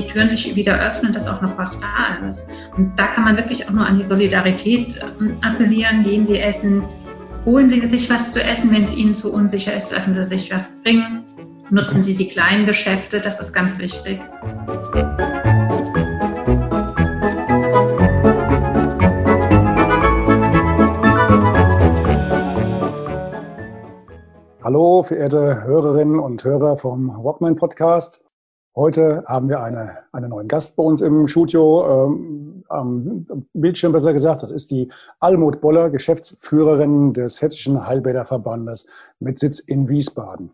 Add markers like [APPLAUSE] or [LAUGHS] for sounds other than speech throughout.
Die Türen sich wieder öffnen, dass auch noch was da ist. Und da kann man wirklich auch nur an die Solidarität ähm, appellieren. Gehen Sie essen, holen Sie sich was zu essen, wenn es Ihnen zu unsicher ist, lassen Sie sich was bringen. Nutzen Sie die kleinen Geschäfte, das ist ganz wichtig. Hallo, verehrte Hörerinnen und Hörer vom Walkman Podcast. Heute haben wir eine, einen neuen Gast bei uns im Studio, ähm, am Bildschirm besser gesagt. Das ist die Almut Boller, Geschäftsführerin des Hessischen Heilbäderverbandes mit Sitz in Wiesbaden.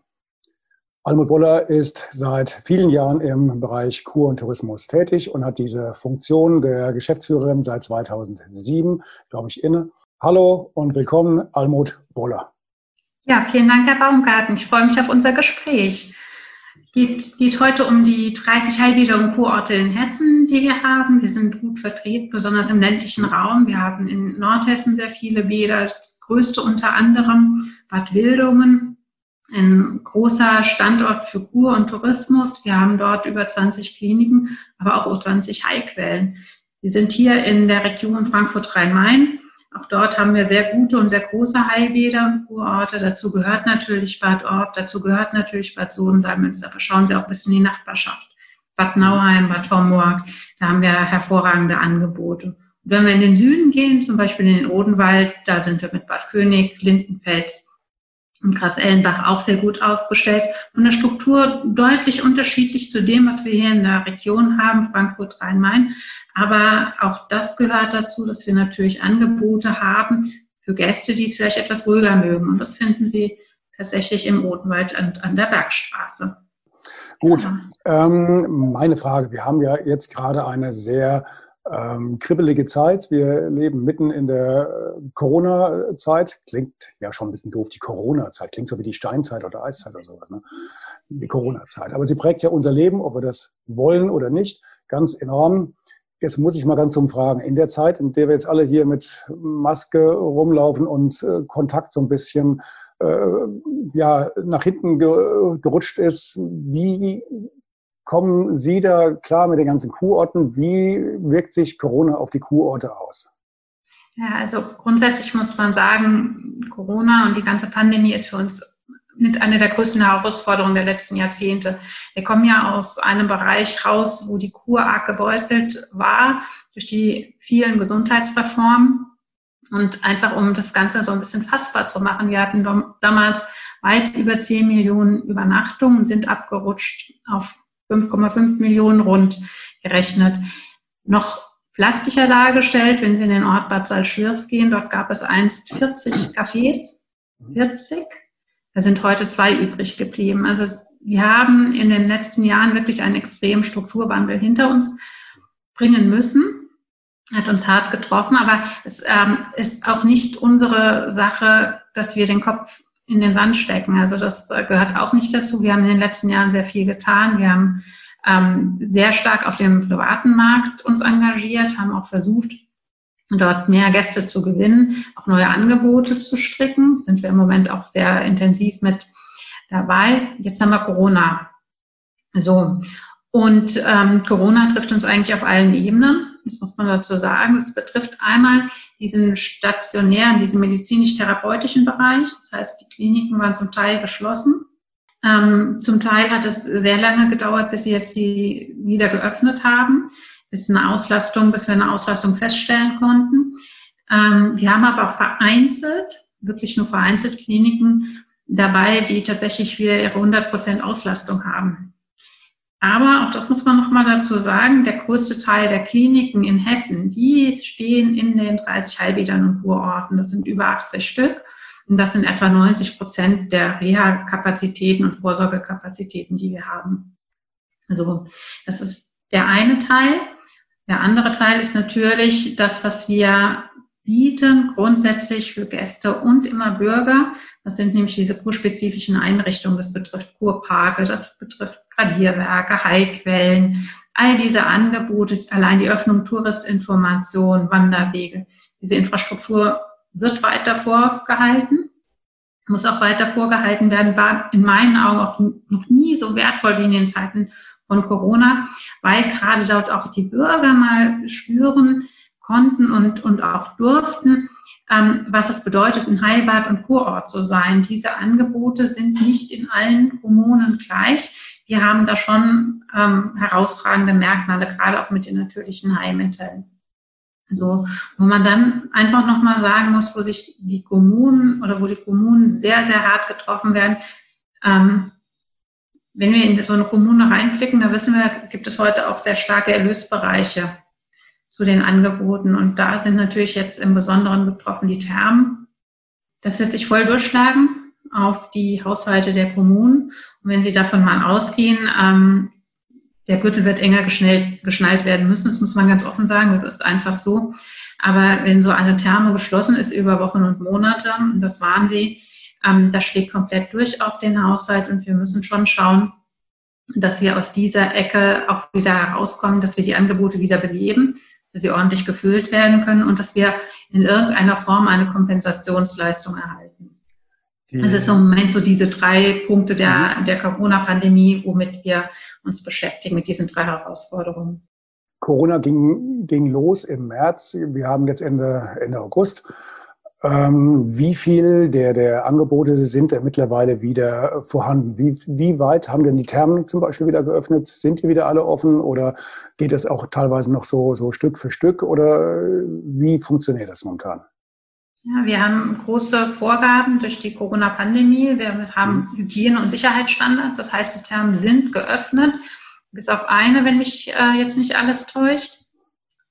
Almut Boller ist seit vielen Jahren im Bereich Kur und Tourismus tätig und hat diese Funktion der Geschäftsführerin seit 2007, glaube ich, inne. Hallo und willkommen, Almut Boller. Ja, vielen Dank, Herr Baumgarten. Ich freue mich auf unser Gespräch geht, geht heute um die 30 Heilbäder und Kurorte in Hessen, die wir haben. Wir sind gut vertreten, besonders im ländlichen Raum. Wir haben in Nordhessen sehr viele Bäder, das größte unter anderem Bad Wildungen, ein großer Standort für Kur und Tourismus. Wir haben dort über 20 Kliniken, aber auch 20 Heilquellen. Wir sind hier in der Region Frankfurt-Rhein-Main auch dort haben wir sehr gute und sehr große Heilbäder und Kurorte. Dazu gehört natürlich Bad Orb, dazu gehört natürlich Bad Sohnsheim. Aber schauen Sie auch ein bisschen in die Nachbarschaft. Bad Nauheim, Bad Homburg, da haben wir hervorragende Angebote. Und wenn wir in den Süden gehen, zum Beispiel in den Odenwald, da sind wir mit Bad König, Lindenfels und Grasellenbach auch sehr gut aufgestellt. Von der Struktur deutlich unterschiedlich zu dem, was wir hier in der Region haben, Frankfurt, Rhein-Main. Aber auch das gehört dazu, dass wir natürlich Angebote haben für Gäste, die es vielleicht etwas ruhiger mögen. Und das finden Sie tatsächlich im Odenwald an, an der Bergstraße. Gut, ähm, meine Frage. Wir haben ja jetzt gerade eine sehr ähm, kribbelige Zeit. Wir leben mitten in der äh, Corona-Zeit. Klingt ja schon ein bisschen doof, die Corona-Zeit. Klingt so wie die Steinzeit oder Eiszeit oder sowas. Ne? Die Corona-Zeit. Aber sie prägt ja unser Leben, ob wir das wollen oder nicht, ganz enorm. Jetzt muss ich mal ganz umfragen. In der Zeit, in der wir jetzt alle hier mit Maske rumlaufen und äh, Kontakt so ein bisschen äh, ja, nach hinten ge gerutscht ist, wie kommen Sie da klar mit den ganzen Kurorten? Wie wirkt sich Corona auf die Kurorte aus? Ja, also grundsätzlich muss man sagen, Corona und die ganze Pandemie ist für uns mit einer der größten Herausforderungen der letzten Jahrzehnte. Wir kommen ja aus einem Bereich raus, wo die Kur arg gebeutelt war durch die vielen Gesundheitsreformen. Und einfach um das Ganze so ein bisschen fassbar zu machen, wir hatten damals weit über 10 Millionen Übernachtungen, sind abgerutscht auf 5,5 Millionen rund gerechnet. Noch plastischer dargestellt, wenn Sie in den Ort Bad Salzschwirf gehen, dort gab es einst 40 Cafés, 40. Da sind heute zwei übrig geblieben. Also wir haben in den letzten Jahren wirklich einen extremen Strukturwandel hinter uns bringen müssen. Hat uns hart getroffen, aber es ähm, ist auch nicht unsere Sache, dass wir den Kopf in den Sand stecken. Also das äh, gehört auch nicht dazu. Wir haben in den letzten Jahren sehr viel getan. Wir haben ähm, sehr stark auf dem privaten Markt uns engagiert, haben auch versucht, dort mehr Gäste zu gewinnen, auch neue Angebote zu stricken. Sind wir im Moment auch sehr intensiv mit dabei. Jetzt haben wir Corona. So. Und ähm, Corona trifft uns eigentlich auf allen Ebenen. Das muss man dazu sagen. Es betrifft einmal diesen stationären, diesen medizinisch-therapeutischen Bereich. Das heißt, die Kliniken waren zum Teil geschlossen. Ähm, zum Teil hat es sehr lange gedauert, bis sie jetzt die wieder geöffnet haben, bis eine Auslastung, bis wir eine Auslastung feststellen konnten. Ähm, wir haben aber auch vereinzelt, wirklich nur vereinzelt Kliniken dabei, die tatsächlich wieder ihre 100 Prozent Auslastung haben. Aber auch das muss man noch mal dazu sagen, der größte Teil der Kliniken in Hessen, die stehen in den 30 Heilbädern und Kurorten. Das sind über 80 Stück. Und das sind etwa 90 Prozent der Reha-Kapazitäten und Vorsorgekapazitäten, die wir haben. Also das ist der eine Teil. Der andere Teil ist natürlich das, was wir bieten, grundsätzlich für Gäste und immer Bürger. Das sind nämlich diese kurspezifischen Einrichtungen. Das betrifft Kurparke, das betrifft Gradierwerke, Heilquellen, all diese Angebote, allein die Öffnung Touristinformation, Wanderwege. Diese Infrastruktur wird weiter vorgehalten, muss auch weiter vorgehalten werden, war in meinen Augen auch noch nie so wertvoll wie in den Zeiten von Corona, weil gerade dort auch die Bürger mal spüren konnten und, und auch durften, ähm, was es bedeutet, ein Heilbad und Kurort zu sein. Diese Angebote sind nicht in allen Kommunen gleich. Wir haben da schon ähm, herausragende Merkmale, gerade auch mit den natürlichen Heilmitteln. Also, wo man dann einfach nochmal sagen muss, wo sich die Kommunen oder wo die Kommunen sehr, sehr hart getroffen werden, ähm, wenn wir in so eine Kommune reinblicken, da wissen wir, gibt es heute auch sehr starke Erlösbereiche zu den Angeboten. Und da sind natürlich jetzt im Besonderen betroffen die Thermen. Das wird sich voll durchschlagen auf die Haushalte der Kommunen. Und wenn Sie davon mal ausgehen, ähm, der Gürtel wird enger geschnallt, geschnallt werden müssen, das muss man ganz offen sagen, das ist einfach so. Aber wenn so eine Therme geschlossen ist über Wochen und Monate, das waren sie, ähm, das schlägt komplett durch auf den Haushalt und wir müssen schon schauen, dass wir aus dieser Ecke auch wieder herauskommen, dass wir die Angebote wieder beleben, sie ordentlich gefüllt werden können und dass wir in irgendeiner Form eine Kompensationsleistung erhalten. Die das ist im Moment so diese drei Punkte der, mhm. der Corona-Pandemie, womit wir uns beschäftigen, mit diesen drei Herausforderungen. Corona ging, ging los im März. Wir haben jetzt Ende, Ende August. Ähm, wie viel der, der Angebote sind denn mittlerweile wieder vorhanden? Wie, wie weit haben denn die Thermen zum Beispiel wieder geöffnet? Sind die wieder alle offen oder geht das auch teilweise noch so, so Stück für Stück oder wie funktioniert das momentan? Ja, wir haben große Vorgaben durch die Corona-Pandemie. Wir haben mhm. Hygiene- und Sicherheitsstandards. Das heißt, die Thermen sind geöffnet, bis auf eine, wenn mich äh, jetzt nicht alles täuscht.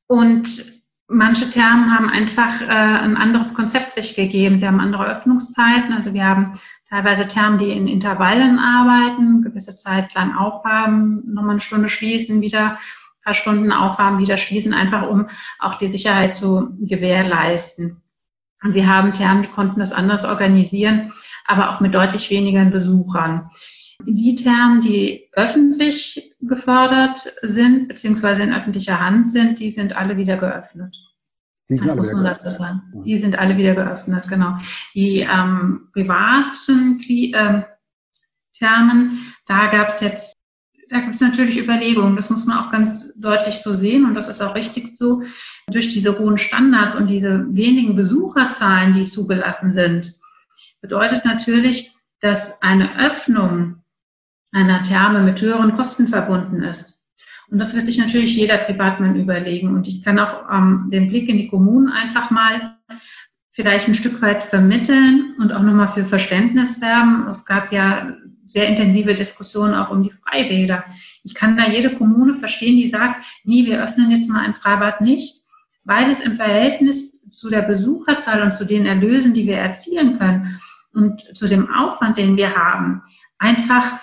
Und Manche Thermen haben einfach äh, ein anderes Konzept sich gegeben. Sie haben andere Öffnungszeiten. Also wir haben teilweise Thermen, die in Intervallen arbeiten, gewisse Zeit lang aufhaben, nochmal eine Stunde schließen, wieder ein paar Stunden aufhaben, wieder schließen, einfach um auch die Sicherheit zu gewährleisten. Und wir haben Thermen, die konnten das anders organisieren, aber auch mit deutlich weniger Besuchern. Die Thermen, die öffentlich gefördert sind, beziehungsweise in öffentlicher Hand sind, die sind alle wieder geöffnet. Die sind das muss man dazu sagen. Die sind alle wieder geöffnet, genau. Die ähm, privaten äh, Thermen, da gab es jetzt, da gibt es natürlich Überlegungen, das muss man auch ganz deutlich so sehen und das ist auch richtig so. Durch diese hohen Standards und diese wenigen Besucherzahlen, die zugelassen sind, bedeutet natürlich, dass eine Öffnung einer Therme mit höheren Kosten verbunden ist. Und das wird sich natürlich jeder Privatmann überlegen. Und ich kann auch ähm, den Blick in die Kommunen einfach mal vielleicht ein Stück weit vermitteln und auch nochmal für Verständnis werben. Es gab ja sehr intensive Diskussionen auch um die Freibäder. Ich kann da jede Kommune verstehen, die sagt, nee, wir öffnen jetzt mal ein Freibad nicht, weil es im Verhältnis zu der Besucherzahl und zu den Erlösen, die wir erzielen können und zu dem Aufwand, den wir haben, einfach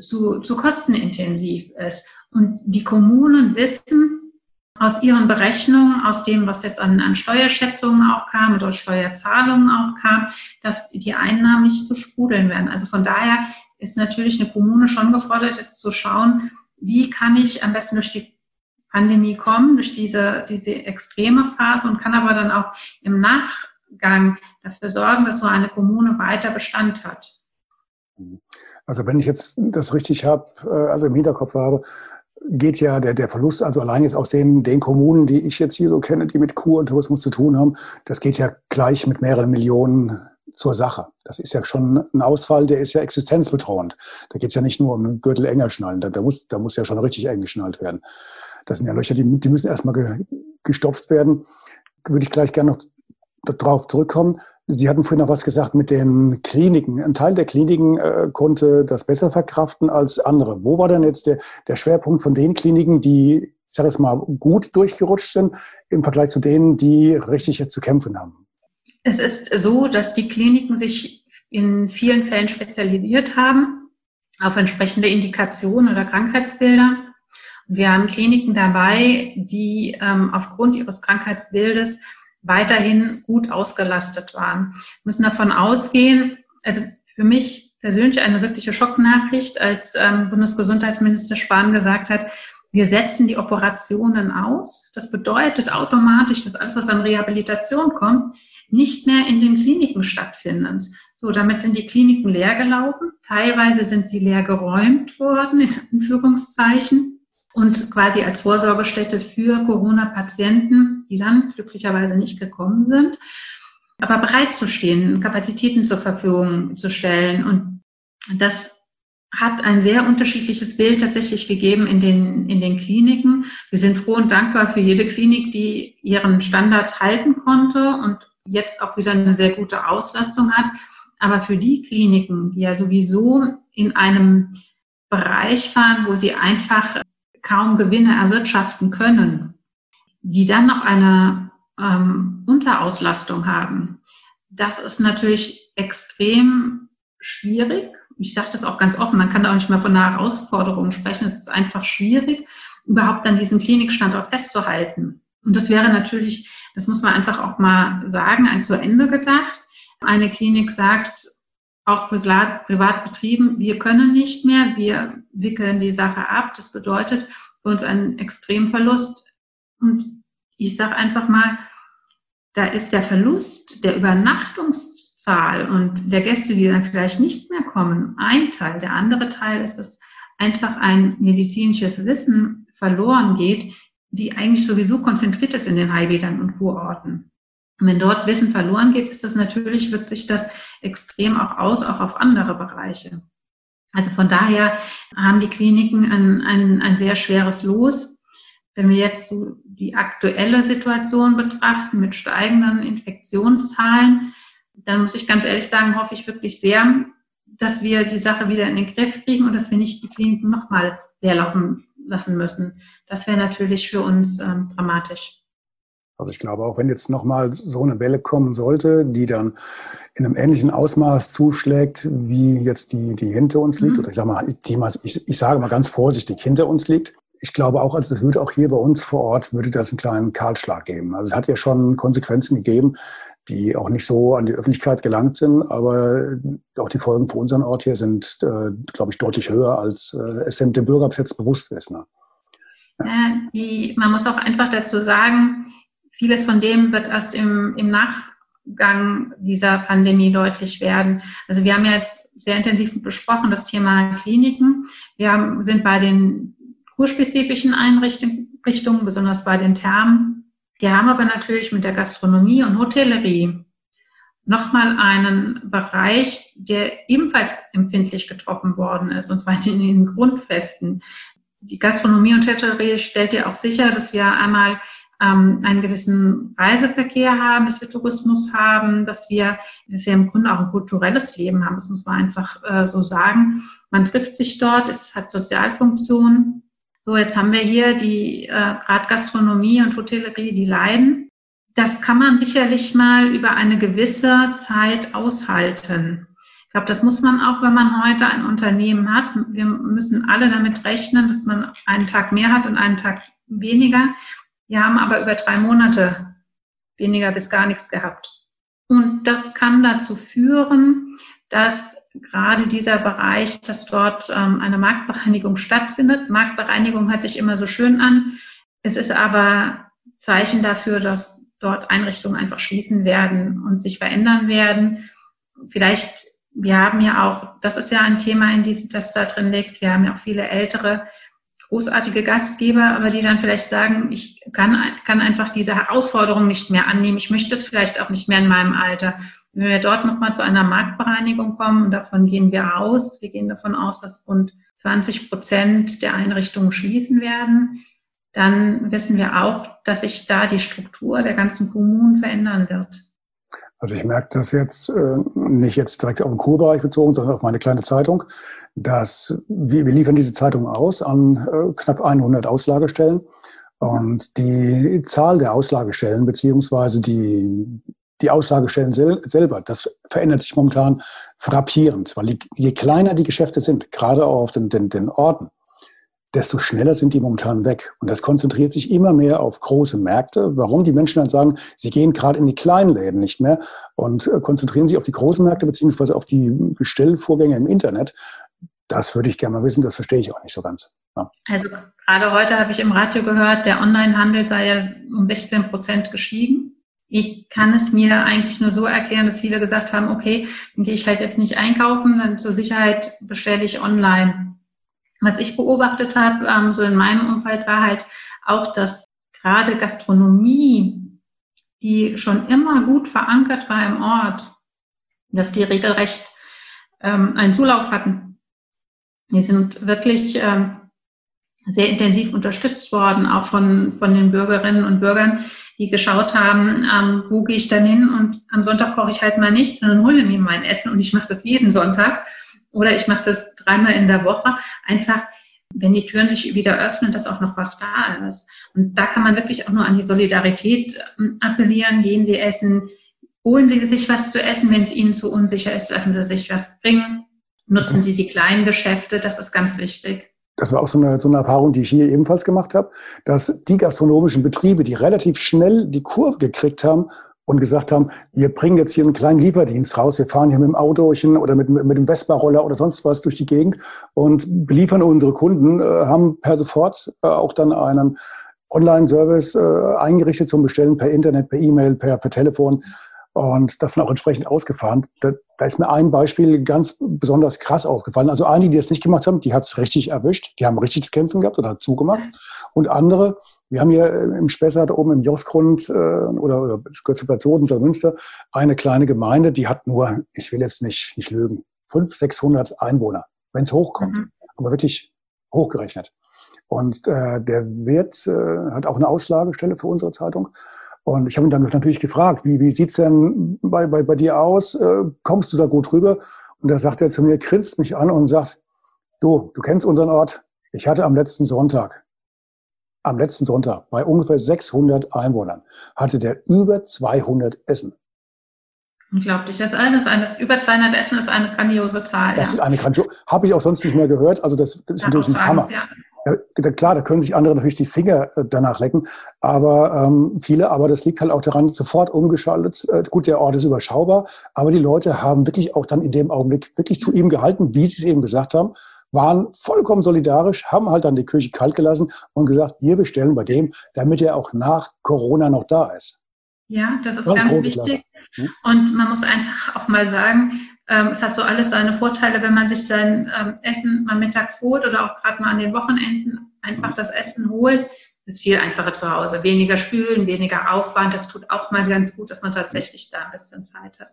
zu, zu kostenintensiv ist. Und die Kommunen wissen aus ihren Berechnungen, aus dem, was jetzt an, an Steuerschätzungen auch kam oder Steuerzahlungen auch kam, dass die Einnahmen nicht zu sprudeln werden. Also von daher ist natürlich eine Kommune schon gefordert, jetzt zu schauen, wie kann ich am besten durch die Pandemie kommen, durch diese, diese extreme Phase und kann aber dann auch im Nachgang dafür sorgen, dass so eine Kommune weiter Bestand hat. Also wenn ich jetzt das richtig habe, äh, also im Hinterkopf habe, geht ja der, der Verlust, also allein jetzt aus den, den Kommunen, die ich jetzt hier so kenne, die mit Kur und Tourismus zu tun haben, das geht ja gleich mit mehreren Millionen zur Sache. Das ist ja schon ein Ausfall, der ist ja existenzbedrohend. Da geht es ja nicht nur um einen Gürtel enger schnallen, da, da, muss, da muss ja schon richtig eng geschnallt werden. Das sind ja Löcher, die, die müssen erstmal ge, gestopft werden. Würde ich gleich gerne noch darauf zurückkommen. Sie hatten vorhin noch was gesagt mit den Kliniken. Ein Teil der Kliniken äh, konnte das besser verkraften als andere. Wo war denn jetzt der, der Schwerpunkt von den Kliniken, die, ich sage es mal, gut durchgerutscht sind im Vergleich zu denen, die richtig jetzt zu kämpfen haben? Es ist so, dass die Kliniken sich in vielen Fällen spezialisiert haben auf entsprechende Indikationen oder Krankheitsbilder Wir haben Kliniken dabei, die ähm, aufgrund ihres Krankheitsbildes weiterhin gut ausgelastet waren. Wir müssen davon ausgehen, also für mich persönlich eine wirkliche Schocknachricht, als ähm, Bundesgesundheitsminister Spahn gesagt hat, wir setzen die Operationen aus. Das bedeutet automatisch, dass alles, was an Rehabilitation kommt, nicht mehr in den Kliniken stattfindet. So, damit sind die Kliniken leer gelaufen. Teilweise sind sie leer geräumt worden, in Anführungszeichen, und quasi als Vorsorgestätte für Corona-Patienten, die dann glücklicherweise nicht gekommen sind, aber bereit zu stehen, Kapazitäten zur Verfügung zu stellen. Und das hat ein sehr unterschiedliches Bild tatsächlich gegeben in den, in den Kliniken. Wir sind froh und dankbar für jede Klinik, die ihren Standard halten konnte und jetzt auch wieder eine sehr gute Auslastung hat. Aber für die Kliniken, die ja sowieso in einem Bereich fahren, wo sie einfach kaum Gewinne erwirtschaften können, die dann noch eine ähm, Unterauslastung haben, das ist natürlich extrem schwierig ich sage das auch ganz offen, man kann da auch nicht mehr von einer Herausforderung sprechen. Es ist einfach schwierig, überhaupt dann diesen Klinikstandort festzuhalten. Und das wäre natürlich, das muss man einfach auch mal sagen, ein zu Ende gedacht. Eine Klinik sagt, auch privat, privat betrieben, wir können nicht mehr, wir wickeln die Sache ab. Das bedeutet für uns einen Extremverlust. Und ich sage einfach mal, da ist der Verlust der Übernachtungs Zahl und der Gäste, die dann vielleicht nicht mehr kommen, ein Teil. Der andere Teil ist, dass einfach ein medizinisches Wissen verloren geht, die eigentlich sowieso konzentriert ist in den Heilbädern und Kurorten. Und wenn dort Wissen verloren geht, ist das natürlich, wirkt sich das extrem auch aus, auch auf andere Bereiche. Also von daher haben die Kliniken ein, ein, ein sehr schweres Los. Wenn wir jetzt so die aktuelle Situation betrachten mit steigenden Infektionszahlen, dann muss ich ganz ehrlich sagen, hoffe ich wirklich sehr, dass wir die Sache wieder in den Griff kriegen und dass wir nicht die Kliniken nochmal leerlaufen lassen müssen. Das wäre natürlich für uns ähm, dramatisch. Also ich glaube, auch wenn jetzt nochmal so eine Welle kommen sollte, die dann in einem ähnlichen Ausmaß zuschlägt, wie jetzt die, die hinter uns liegt, mhm. oder ich sage mal, ich, ich sage mal ganz vorsichtig, hinter uns liegt, ich glaube auch, also es würde auch hier bei uns vor Ort, würde das einen kleinen Kahlschlag geben. Also es hat ja schon Konsequenzen gegeben, die auch nicht so an die Öffentlichkeit gelangt sind, aber auch die Folgen für unseren Ort hier sind, äh, glaube ich, deutlich höher, als äh, es dem Bürger bis jetzt bewusst ist. Ne? Ja. Die, man muss auch einfach dazu sagen, vieles von dem wird erst im, im Nachgang dieser Pandemie deutlich werden. Also wir haben ja jetzt sehr intensiv besprochen das Thema Kliniken. Wir haben, sind bei den kurspezifischen Einrichtungen, besonders bei den Thermen, wir haben aber natürlich mit der Gastronomie und Hotellerie nochmal einen Bereich, der ebenfalls empfindlich getroffen worden ist, und zwar in den Grundfesten. Die Gastronomie und Hotellerie stellt ja auch sicher, dass wir einmal ähm, einen gewissen Reiseverkehr haben, dass wir Tourismus haben, dass wir, dass wir im Grunde auch ein kulturelles Leben haben. Das muss man einfach äh, so sagen. Man trifft sich dort, es hat Sozialfunktionen. So, jetzt haben wir hier die äh, gerade Gastronomie und Hotellerie, die leiden. Das kann man sicherlich mal über eine gewisse Zeit aushalten. Ich glaube, das muss man auch, wenn man heute ein Unternehmen hat. Wir müssen alle damit rechnen, dass man einen Tag mehr hat und einen Tag weniger. Wir haben aber über drei Monate weniger bis gar nichts gehabt. Und das kann dazu führen, dass gerade dieser Bereich, dass dort ähm, eine Marktbereinigung stattfindet. Marktbereinigung hört sich immer so schön an. Es ist aber Zeichen dafür, dass dort Einrichtungen einfach schließen werden und sich verändern werden. Vielleicht, wir haben ja auch, das ist ja ein Thema, in diesem, das da drin liegt. Wir haben ja auch viele ältere, großartige Gastgeber, aber die dann vielleicht sagen, ich kann, kann einfach diese Herausforderung nicht mehr annehmen. Ich möchte es vielleicht auch nicht mehr in meinem Alter. Wenn wir dort nochmal zu einer Marktbereinigung kommen, und davon gehen wir aus, wir gehen davon aus, dass rund 20 Prozent der Einrichtungen schließen werden, dann wissen wir auch, dass sich da die Struktur der ganzen Kommunen verändern wird. Also ich merke das jetzt äh, nicht jetzt direkt auf den Kurbereich bezogen, sondern auf meine kleine Zeitung, dass wir, wir liefern diese Zeitung aus an äh, knapp 100 Auslagestellen. Und die Zahl der Auslagestellen beziehungsweise die die Auslagestellen sel selber, das verändert sich momentan frappierend, weil je kleiner die Geschäfte sind, gerade auch auf den, den, den Orten, desto schneller sind die momentan weg. Und das konzentriert sich immer mehr auf große Märkte. Warum die Menschen dann sagen, sie gehen gerade in die kleinen Läden nicht mehr und äh, konzentrieren sich auf die großen Märkte beziehungsweise auf die Bestellvorgänge im Internet. Das würde ich gerne mal wissen, das verstehe ich auch nicht so ganz. Ja. Also gerade heute habe ich im Radio gehört, der Onlinehandel sei ja um 16 Prozent gestiegen. Ich kann es mir eigentlich nur so erklären, dass viele gesagt haben, okay, dann gehe ich halt jetzt nicht einkaufen, dann zur Sicherheit bestelle ich online. Was ich beobachtet habe, ähm, so in meinem Umfeld, war halt auch, dass gerade Gastronomie, die schon immer gut verankert war im Ort, dass die regelrecht ähm, einen Zulauf hatten. Die sind wirklich ähm, sehr intensiv unterstützt worden, auch von, von den Bürgerinnen und Bürgern, die geschaut haben, ähm, wo gehe ich dann hin und am Sonntag koche ich halt mal nicht, sondern hole mir mein Essen und ich mache das jeden Sonntag oder ich mache das dreimal in der Woche. Einfach, wenn die Türen sich wieder öffnen, dass auch noch was da ist. Und da kann man wirklich auch nur an die Solidarität ähm, appellieren. Gehen Sie essen, holen Sie sich was zu essen, wenn es Ihnen zu unsicher ist, lassen Sie sich was bringen. Nutzen Sie die kleinen Geschäfte, das ist ganz wichtig. Das war auch so eine, so eine Erfahrung, die ich hier ebenfalls gemacht habe, dass die gastronomischen Betriebe, die relativ schnell die Kurve gekriegt haben und gesagt haben, wir bringen jetzt hier einen kleinen Lieferdienst raus, wir fahren hier mit dem Autochen oder mit, mit dem Vespa-Roller oder sonst was durch die Gegend und beliefern unsere Kunden, äh, haben per sofort äh, auch dann einen Online-Service äh, eingerichtet zum Bestellen per Internet, per E-Mail, per, per Telefon und das dann auch entsprechend ausgefahren. Da, da, ist mir ein Beispiel ganz besonders krass aufgefallen. Also einige, die das nicht gemacht haben, die hat es richtig erwischt, die haben richtig zu kämpfen gehabt oder zugemacht. Und andere, wir haben hier äh, im Spessart oben im Josgrund äh, oder, oder gehört zu Soden, Münster, eine kleine Gemeinde, die hat nur, ich will jetzt nicht, nicht lügen, 500, 600 Einwohner, wenn es hochkommt. Mhm. Aber wirklich hochgerechnet. Und äh, der Wirt äh, hat auch eine Auslagestelle für unsere Zeitung. Und ich habe ihn dann natürlich gefragt, wie, wie sieht's denn bei, bei, bei dir aus? Äh, kommst du da gut rüber? Und da sagt er zu mir, grinst mich an und sagt, du, du kennst unseren Ort. Ich hatte am letzten Sonntag am letzten Sonntag bei ungefähr 600 Einwohnern hatte der über 200 Essen. Unglaublich. Das ist alles eine, über 200 Essen ist eine grandiose Zahl. Das ja. ist eine grandiose, habe ich auch sonst nicht mehr gehört. Also das, das ist natürlich ein Hammer. Ja. Ja, klar, da können sich andere natürlich die Finger äh, danach lecken, aber ähm, viele, aber das liegt halt auch daran, sofort umgeschaltet. Äh, gut, der Ort ist überschaubar, aber die Leute haben wirklich auch dann in dem Augenblick wirklich zu ihm gehalten, wie sie es eben gesagt haben waren vollkommen solidarisch, haben halt dann die Küche kalt gelassen und gesagt, wir bestellen bei dem, damit er auch nach Corona noch da ist. Ja, das ist ganz, ganz wichtig. Hm? Und man muss einfach auch mal sagen, ähm, es hat so alles seine Vorteile, wenn man sich sein ähm, Essen mal mittags holt oder auch gerade mal an den Wochenenden einfach das Essen holt. Ist viel einfacher zu Hause. Weniger spülen, weniger Aufwand. Das tut auch mal ganz gut, dass man tatsächlich da ein bisschen Zeit hat.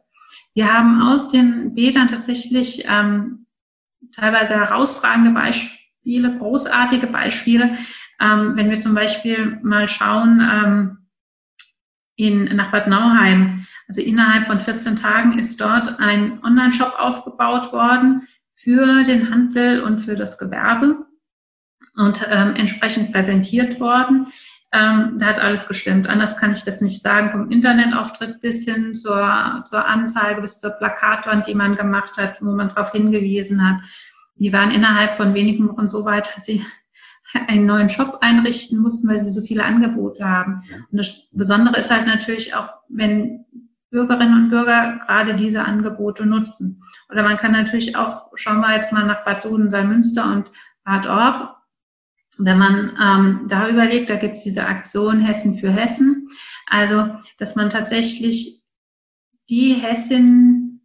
Wir haben aus den Bädern tatsächlich ähm, teilweise herausragende Beispiele, großartige Beispiele. Ähm, wenn wir zum Beispiel mal schauen ähm, in, nach Bad Nauheim, also innerhalb von 14 Tagen ist dort ein Online-Shop aufgebaut worden für den Handel und für das Gewerbe und ähm, entsprechend präsentiert worden. Ähm, da hat alles gestimmt. Anders kann ich das nicht sagen. Vom Internetauftritt bis hin zur, zur Anzeige, bis zur Plakatwand, die man gemacht hat, wo man darauf hingewiesen hat. Die waren innerhalb von wenigen Wochen so weit, dass sie einen neuen Shop einrichten mussten, weil sie so viele Angebote haben. Und das Besondere ist halt natürlich auch, wenn Bürgerinnen und Bürger gerade diese Angebote nutzen. Oder man kann natürlich auch, schauen wir jetzt mal nach Bad Soden, Münster und Bad Orb, wenn man ähm, da überlegt, da gibt es diese Aktion Hessen für Hessen. Also, dass man tatsächlich die Hessin,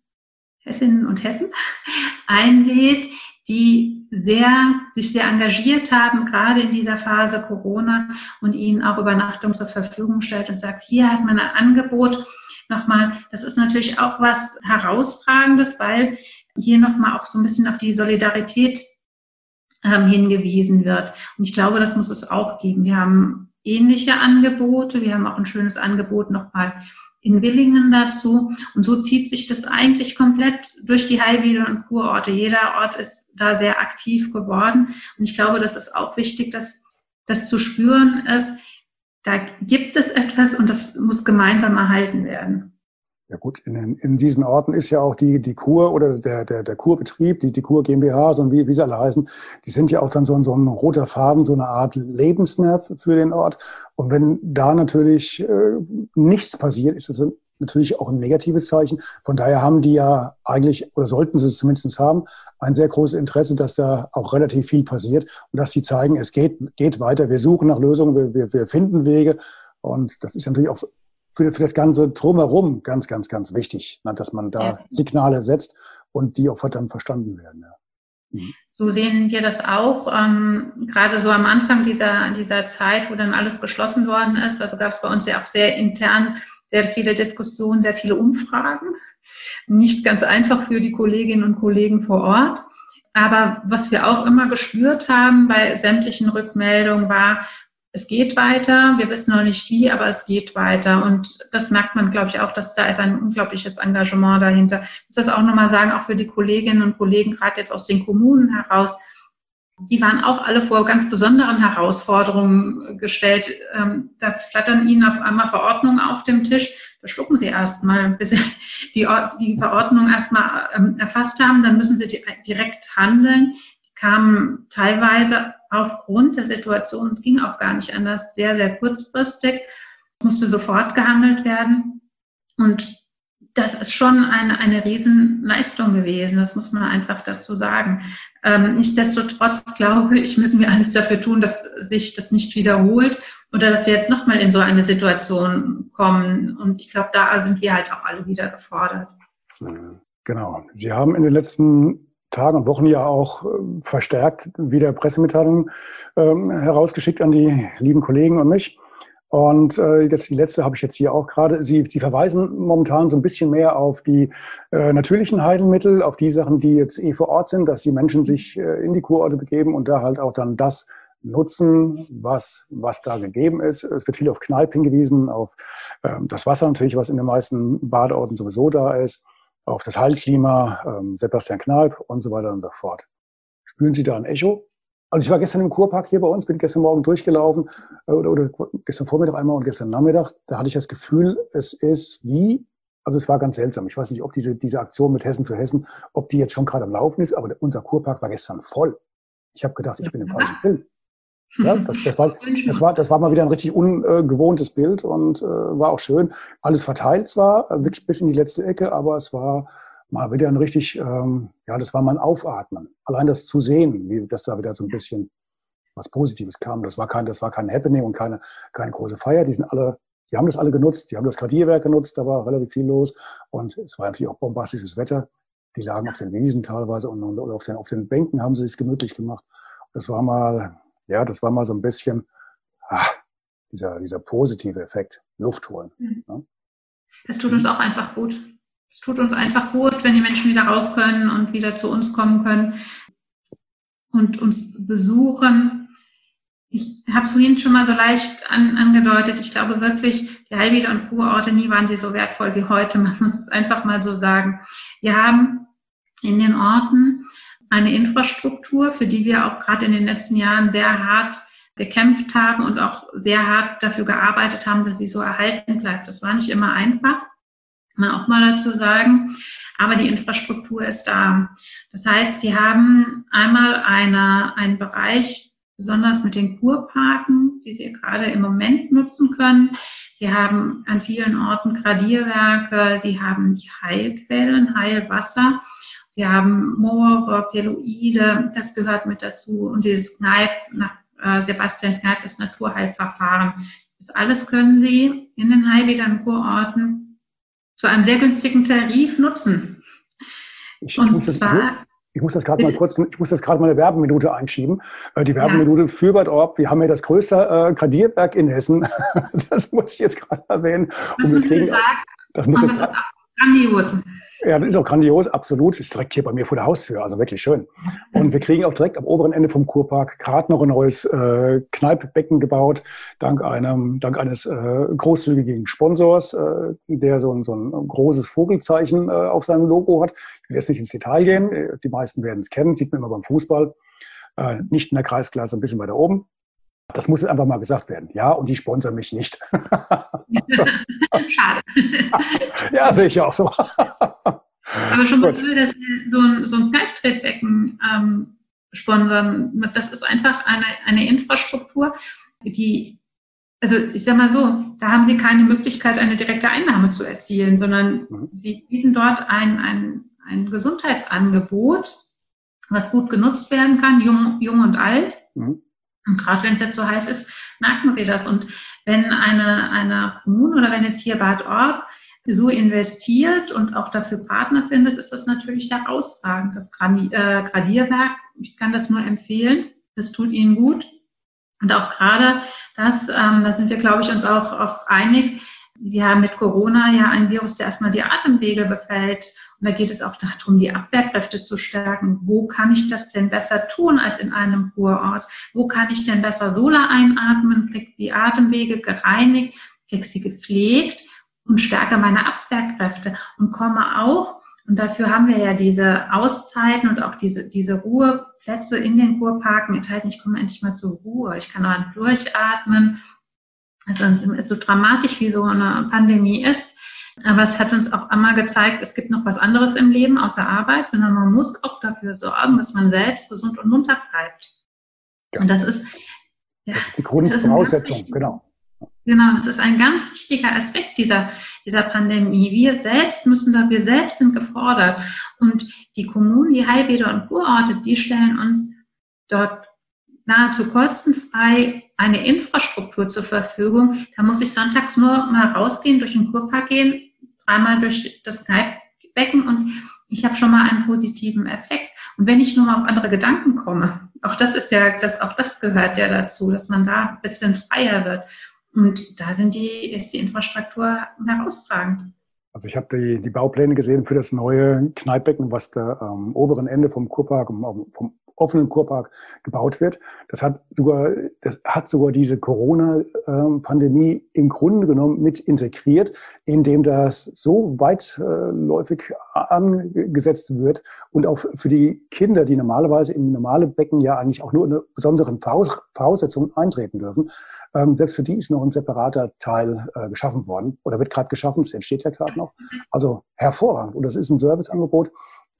Hessinnen und Hessen [LAUGHS] einlädt, die sehr, sich sehr engagiert haben, gerade in dieser Phase Corona und ihnen auch Übernachtung zur Verfügung stellt und sagt, hier hat man ein Angebot. Nochmal, das ist natürlich auch was Herausragendes, weil hier nochmal auch so ein bisschen auf die Solidarität ähm, hingewiesen wird. Und ich glaube, das muss es auch geben. Wir haben ähnliche Angebote. Wir haben auch ein schönes Angebot nochmal in Willingen dazu. Und so zieht sich das eigentlich komplett durch die Heilwiede- und Kurorte. Jeder Ort ist da sehr aktiv geworden. Und ich glaube, das ist auch wichtig, dass das zu spüren ist. Da gibt es etwas und das muss gemeinsam erhalten werden. Ja gut, in, in diesen Orten ist ja auch die, die Kur oder der, der, der Kurbetrieb, die, die Kur GmbH, so wie, wie sie alle heißen, die sind ja auch dann so, ein so ein roter Faden, so eine Art Lebensnerv für den Ort. Und wenn da natürlich äh, nichts passiert, ist das natürlich auch ein negatives Zeichen. Von daher haben die ja eigentlich, oder sollten sie es zumindest haben, ein sehr großes Interesse, dass da auch relativ viel passiert und dass sie zeigen, es geht, geht weiter, wir suchen nach Lösungen, wir, wir, wir finden Wege. Und das ist natürlich auch für, für das Ganze drumherum ganz, ganz, ganz wichtig, ne, dass man da ja. Signale setzt und die auch verdammt verstanden werden. Ja. Mhm. So sehen wir das auch. Ähm, gerade so am Anfang dieser, dieser Zeit, wo dann alles geschlossen worden ist, also gab es bei uns ja auch sehr intern sehr viele Diskussionen, sehr viele Umfragen. Nicht ganz einfach für die Kolleginnen und Kollegen vor Ort. Aber was wir auch immer gespürt haben bei sämtlichen Rückmeldungen war, es geht weiter, wir wissen noch nicht wie, aber es geht weiter. Und das merkt man, glaube ich, auch, dass da ist ein unglaubliches Engagement dahinter. Ich muss das auch nochmal sagen, auch für die Kolleginnen und Kollegen, gerade jetzt aus den Kommunen heraus, die waren auch alle vor ganz besonderen Herausforderungen gestellt. Ähm, da flattern ihnen auf einmal Verordnungen auf dem Tisch. Da schlucken sie erstmal, bis sie [LAUGHS] die, die Verordnung erstmal ähm, erfasst haben. Dann müssen sie direkt handeln. Die kamen teilweise aufgrund der Situation, es ging auch gar nicht anders, sehr, sehr kurzfristig, musste sofort gehandelt werden. Und das ist schon eine, eine Riesenleistung gewesen, das muss man einfach dazu sagen. Ähm, nichtsdestotrotz glaube ich, müssen wir alles dafür tun, dass sich das nicht wiederholt oder dass wir jetzt nochmal in so eine Situation kommen. Und ich glaube, da sind wir halt auch alle wieder gefordert. Genau. Sie haben in den letzten Tagen und Wochen ja auch äh, verstärkt wieder Pressemitteilungen ähm, herausgeschickt an die lieben Kollegen und mich. Und äh, jetzt die letzte habe ich jetzt hier auch gerade. Sie, Sie verweisen momentan so ein bisschen mehr auf die äh, natürlichen Heilmittel, auf die Sachen, die jetzt eh vor Ort sind, dass die Menschen sich äh, in die Kurorte begeben und da halt auch dann das nutzen, was, was da gegeben ist. Es wird viel auf Kneipp hingewiesen, auf ähm, das Wasser natürlich, was in den meisten Badeorten sowieso da ist, auf das Heilklima, ähm, Sebastian Kneipp und so weiter und so fort. Spüren Sie da ein Echo? Also ich war gestern im Kurpark hier bei uns, bin gestern Morgen durchgelaufen äh, oder, oder gestern Vormittag einmal und gestern Nachmittag. Da hatte ich das Gefühl, es ist wie, also es war ganz seltsam. Ich weiß nicht, ob diese, diese Aktion mit Hessen für Hessen, ob die jetzt schon gerade am Laufen ist, aber unser Kurpark war gestern voll. Ich habe gedacht, ich bin im falschen Film. [LAUGHS] Ja, das, das, war, das, war, das war mal wieder ein richtig ungewohntes Bild und äh, war auch schön. Alles verteilt zwar, äh, wirklich bis in die letzte Ecke, aber es war mal wieder ein richtig, ähm, ja, das war mal ein Aufatmen. Allein das zu sehen, wie das da wieder so ein bisschen was Positives kam. Das war kein, das war kein Happening und keine, keine große Feier. Die sind alle, die haben das alle genutzt. Die haben das Gradierwerk genutzt. Da war relativ viel los. Und es war natürlich auch bombastisches Wetter. Die lagen auf den Wiesen teilweise und, und auf, den, auf den Bänken haben sie es gemütlich gemacht. Das war mal, ja, das war mal so ein bisschen, ah, dieser, dieser positive Effekt, Luft holen. Mhm. Ne? Das tut uns auch einfach gut. Es tut uns einfach gut, wenn die Menschen wieder raus können und wieder zu uns kommen können und uns besuchen. Ich habe es vorhin schon mal so leicht an, angedeutet. Ich glaube wirklich, die Heilwieder und Kurorte, nie waren sie so wertvoll wie heute. Man [LAUGHS] muss es einfach mal so sagen. Wir haben in den Orten eine Infrastruktur, für die wir auch gerade in den letzten Jahren sehr hart gekämpft haben und auch sehr hart dafür gearbeitet haben, dass sie so erhalten bleibt. Das war nicht immer einfach man auch mal dazu sagen. Aber die Infrastruktur ist da. Das heißt, Sie haben einmal eine, einen Bereich, besonders mit den Kurparken, die Sie gerade im Moment nutzen können. Sie haben an vielen Orten Gradierwerke, Sie haben Heilquellen, Heilwasser. Sie haben Moore, Peloide, das gehört mit dazu. Und dieses Kneipp, nach äh, Sebastian Kneipp, das Naturheilverfahren. Das alles können Sie in den Heilbädern Kurorten zu einem sehr günstigen Tarif nutzen. Ich, Und muss das, zwar, ich muss das gerade mal kurz, ich muss das gerade mal eine Werbeminute einschieben. Äh, die Werbeminute ja. für Bad Orb. Wir haben ja das größte äh, Gradierwerk in Hessen. [LAUGHS] das muss ich jetzt gerade erwähnen. Was Und wir kriegen, sagen? Das muss jetzt, grandios. Ja, das ist auch grandios, absolut. Ist direkt hier bei mir vor der Haustür, also wirklich schön. Und wir kriegen auch direkt am oberen Ende vom Kurpark gerade noch ein neues äh, Kneippbecken gebaut, dank einem, dank eines äh, großzügigen Sponsors, äh, der so ein, so ein großes Vogelzeichen äh, auf seinem Logo hat. Ich will jetzt nicht ins Detail gehen. Die meisten werden es kennen, sieht man immer beim Fußball. Äh, nicht in der Kreisklasse, ein bisschen weiter oben. Das muss einfach mal gesagt werden. Ja, und die sponsern mich nicht. Schade. [LAUGHS] ja, sehe ich auch so. Aber schon mal toll, dass wir so ein, so ein Kalktretbecken ähm, sponsern. Das ist einfach eine, eine Infrastruktur, die, also ich sag mal so, da haben Sie keine Möglichkeit, eine direkte Einnahme zu erzielen, sondern mhm. Sie bieten dort ein, ein, ein Gesundheitsangebot, was gut genutzt werden kann, jung, jung und alt. Mhm. Und gerade wenn es jetzt so heiß ist, merken Sie das. Und wenn eine, eine Kommune oder wenn jetzt hier Bad Orb so investiert und auch dafür Partner findet, ist das natürlich herausragend. Das äh, Gradierwerk, ich kann das nur empfehlen, das tut Ihnen gut. Und auch gerade das, ähm, da sind wir, glaube ich, uns auch, auch einig, wir haben mit Corona ja ein Virus, der erstmal die Atemwege befällt. Und da geht es auch darum, die Abwehrkräfte zu stärken. Wo kann ich das denn besser tun als in einem Kurort? Wo kann ich denn besser Sola einatmen, krieg die Atemwege gereinigt, krieg sie gepflegt und stärke meine Abwehrkräfte und komme auch, und dafür haben wir ja diese Auszeiten und auch diese, diese Ruheplätze in den Kurparken enthalten. Ich komme endlich mal zur Ruhe. Ich kann auch durchatmen. Also so dramatisch, wie so eine Pandemie ist. Aber es hat uns auch einmal gezeigt, es gibt noch was anderes im Leben außer Arbeit, sondern man muss auch dafür sorgen, dass man selbst gesund und munter bleibt. Das und das ist, ja, das ist die Grundvoraussetzung, genau. Genau, das ist ein ganz wichtiger Aspekt dieser, dieser Pandemie. Wir selbst müssen da, wir selbst sind gefordert. Und die Kommunen, die Heilbäder und Kurorte, die stellen uns dort nahezu kostenfrei eine Infrastruktur zur Verfügung. Da muss ich sonntags nur mal rausgehen, durch den Kurpark gehen, dreimal durch das Kneippbecken und ich habe schon mal einen positiven Effekt. Und wenn ich nur mal auf andere Gedanken komme, auch das ist ja, das, auch das gehört ja dazu, dass man da ein bisschen freier wird. Und da sind die, ist die Infrastruktur herausragend. Also ich habe die, die Baupläne gesehen für das neue Kneippbecken, was da am oberen Ende vom Kurpark, vom offenen Kurpark gebaut wird. Das hat sogar, das hat sogar diese Corona-Pandemie im Grunde genommen mit integriert, indem das so weitläufig angesetzt wird und auch für die Kinder, die normalerweise in normale Becken ja eigentlich auch nur in besonderen Voraussetzungen eintreten dürfen, ähm, selbst für die ist noch ein separater Teil äh, geschaffen worden oder wird gerade geschaffen, es entsteht ja gerade noch. Also hervorragend. Und das ist ein Serviceangebot,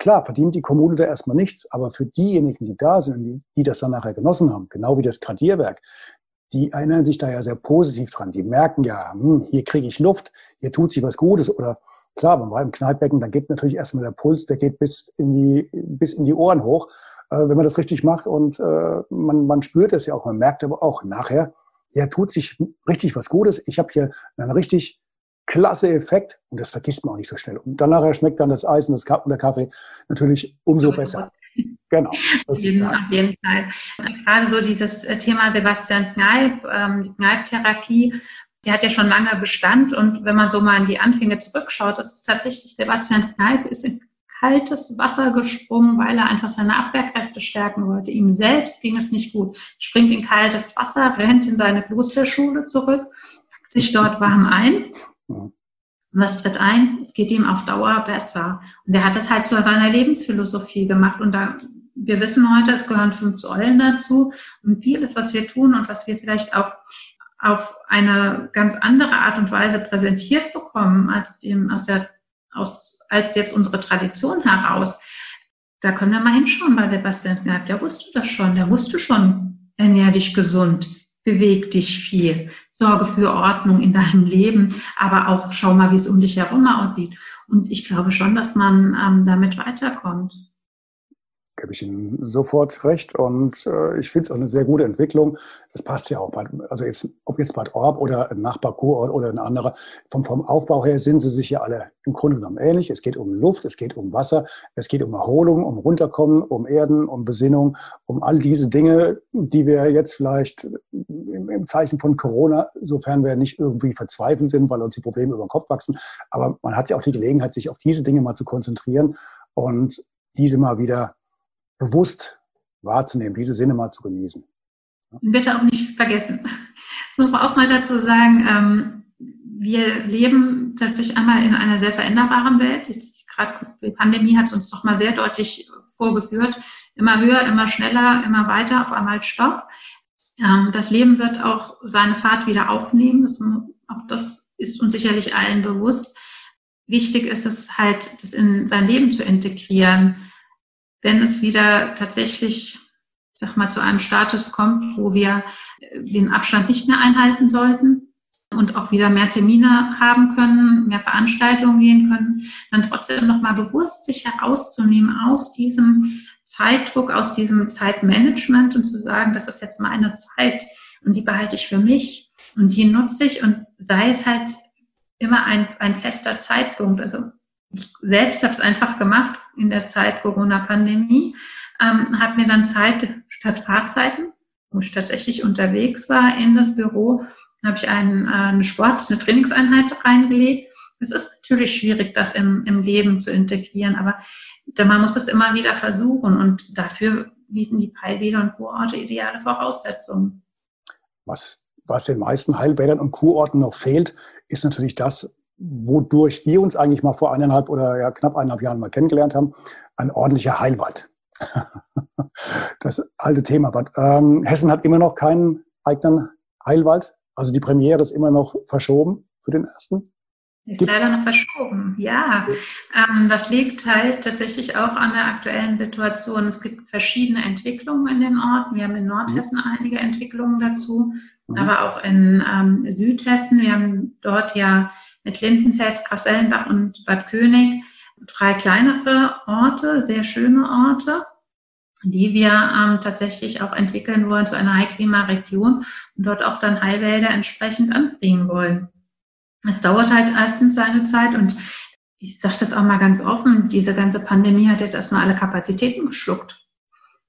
Klar, verdient die Kommune da erstmal nichts, aber für diejenigen, die da sind, die, die das dann nachher genossen haben, genau wie das Gradierwerk, die erinnern sich da ja sehr positiv dran. Die merken ja, hm, hier kriege ich Luft, hier tut sich was Gutes oder klar, man war im Kneippbecken, da geht natürlich erstmal der Puls, der geht bis in die, bis in die Ohren hoch, äh, wenn man das richtig macht und äh, man, man spürt es ja auch, man merkt aber auch nachher, ja, tut sich richtig was Gutes. Ich habe hier einen richtig klasse Effekt und das vergisst man auch nicht so schnell. Und dann nachher schmeckt dann das Eis und, das und der Kaffee natürlich umso besser. [LAUGHS] Genau. Auf jeden, auf jeden Fall. Gerade so dieses äh, Thema Sebastian Kneip, ähm, die Kneip-Therapie, die hat ja schon lange Bestand und wenn man so mal in die Anfänge zurückschaut, das ist tatsächlich Sebastian Kneip ist in kaltes Wasser gesprungen, weil er einfach seine Abwehrkräfte stärken wollte. Ihm selbst ging es nicht gut. Springt in kaltes Wasser, rennt in seine Klosterschule zurück, packt sich dort warm ein und was tritt ein? Es geht ihm auf Dauer besser. Und er hat das halt zu seiner Lebensphilosophie gemacht. Und da, wir wissen heute, es gehören fünf Säulen dazu. Und vieles, was wir tun und was wir vielleicht auch auf eine ganz andere Art und Weise präsentiert bekommen, als, dem, aus der, aus, als jetzt unsere Tradition heraus, da können wir mal hinschauen bei Sebastian Kneip. Der wusste das schon. Der wusste schon, ernähr dich gesund beweg dich viel, sorge für Ordnung in deinem Leben, aber auch schau mal, wie es um dich herum aussieht. Und ich glaube schon, dass man ähm, damit weiterkommt gebe ich Ihnen sofort recht. Und äh, ich finde es auch eine sehr gute Entwicklung. Das passt ja auch. Also jetzt, ob jetzt Bad Orb oder ein Nachbarkurort oder ein anderer, vom, vom Aufbau her sind sie sich ja alle im Grunde genommen ähnlich. Es geht um Luft, es geht um Wasser, es geht um Erholung, um Runterkommen, um Erden, um Besinnung, um all diese Dinge, die wir jetzt vielleicht im, im Zeichen von Corona, sofern wir nicht irgendwie verzweifelt sind, weil uns die Probleme über den Kopf wachsen. Aber man hat ja auch die Gelegenheit, sich auf diese Dinge mal zu konzentrieren und diese mal wieder bewusst wahrzunehmen, diese Sinne mal zu genießen. Bitte auch nicht vergessen. Das muss man auch mal dazu sagen. Ähm, wir leben tatsächlich einmal in einer sehr veränderbaren Welt. Gerade die Pandemie hat es uns doch mal sehr deutlich vorgeführt. Immer höher, immer schneller, immer weiter, auf einmal Stopp. Ähm, das Leben wird auch seine Fahrt wieder aufnehmen. Das, auch das ist uns sicherlich allen bewusst. Wichtig ist es halt, das in sein Leben zu integrieren. Wenn es wieder tatsächlich, sag mal, zu einem Status kommt, wo wir den Abstand nicht mehr einhalten sollten und auch wieder mehr Termine haben können, mehr Veranstaltungen gehen können, dann trotzdem nochmal bewusst sich herauszunehmen aus diesem Zeitdruck, aus diesem Zeitmanagement und zu sagen, das ist jetzt meine Zeit und die behalte ich für mich und die nutze ich und sei es halt immer ein, ein fester Zeitpunkt. Also ich selbst habe es einfach gemacht in der Zeit Corona-Pandemie, ähm, habe mir dann Zeit statt Fahrzeiten, wo ich tatsächlich unterwegs war in das Büro, habe ich einen, äh, einen Sport, eine Trainingseinheit reingelegt. Es ist natürlich schwierig, das im, im Leben zu integrieren, aber man muss es immer wieder versuchen und dafür bieten die Peilbäder und Kurorte ideale Voraussetzungen. Was, was den meisten Heilbädern und Kurorten noch fehlt, ist natürlich das, wodurch wir uns eigentlich mal vor eineinhalb oder ja, knapp eineinhalb Jahren mal kennengelernt haben, ein ordentlicher Heilwald. [LAUGHS] das alte Thema. Aber ähm, Hessen hat immer noch keinen eigenen Heilwald. Also die Premiere ist immer noch verschoben für den ersten. Ist Gibt's? leider noch verschoben, ja. Ähm, das liegt halt tatsächlich auch an der aktuellen Situation. Es gibt verschiedene Entwicklungen in den Orten. Wir haben in Nordhessen mhm. einige Entwicklungen dazu, mhm. aber auch in ähm, Südhessen. Wir haben dort ja mit Lindenfest, Grassellenbach und Bad König drei kleinere Orte, sehr schöne Orte, die wir ähm, tatsächlich auch entwickeln wollen zu einer Heilklimaregion und dort auch dann Heilwälder entsprechend anbringen wollen. Es dauert halt erstens seine Zeit und ich sage das auch mal ganz offen, diese ganze Pandemie hat jetzt erstmal alle Kapazitäten geschluckt.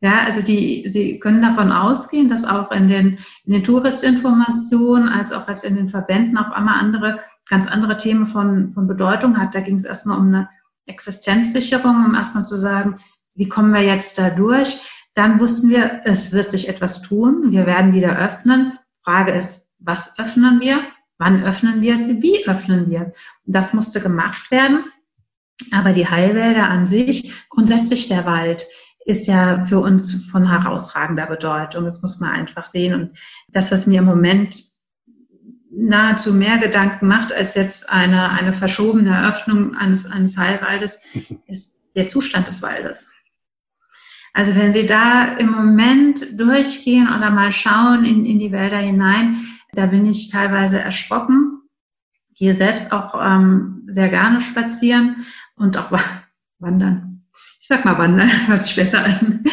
Ja, also die, Sie können davon ausgehen, dass auch in den, in den Touristinformationen als auch als in den Verbänden auf einmal andere, ganz andere Themen von, von Bedeutung hat. Da ging es erstmal um eine Existenzsicherung, um erstmal zu sagen, wie kommen wir jetzt da durch? Dann wussten wir, es wird sich etwas tun. Wir werden wieder öffnen. Frage ist, was öffnen wir? Wann öffnen wir es? Wie öffnen wir es? Das musste gemacht werden. Aber die Heilwälder an sich, grundsätzlich der Wald, ist ja für uns von herausragender Bedeutung. Das muss man einfach sehen. Und das, was mir im Moment nahezu mehr Gedanken macht als jetzt eine, eine verschobene Eröffnung eines, eines Heilwaldes, [LAUGHS] ist der Zustand des Waldes. Also wenn Sie da im Moment durchgehen oder mal schauen in, in die Wälder hinein, da bin ich teilweise erschrocken. Gehe selbst auch ähm, sehr gerne spazieren und auch wandern. Ich sag mal wandern, [LAUGHS] hört sich besser an.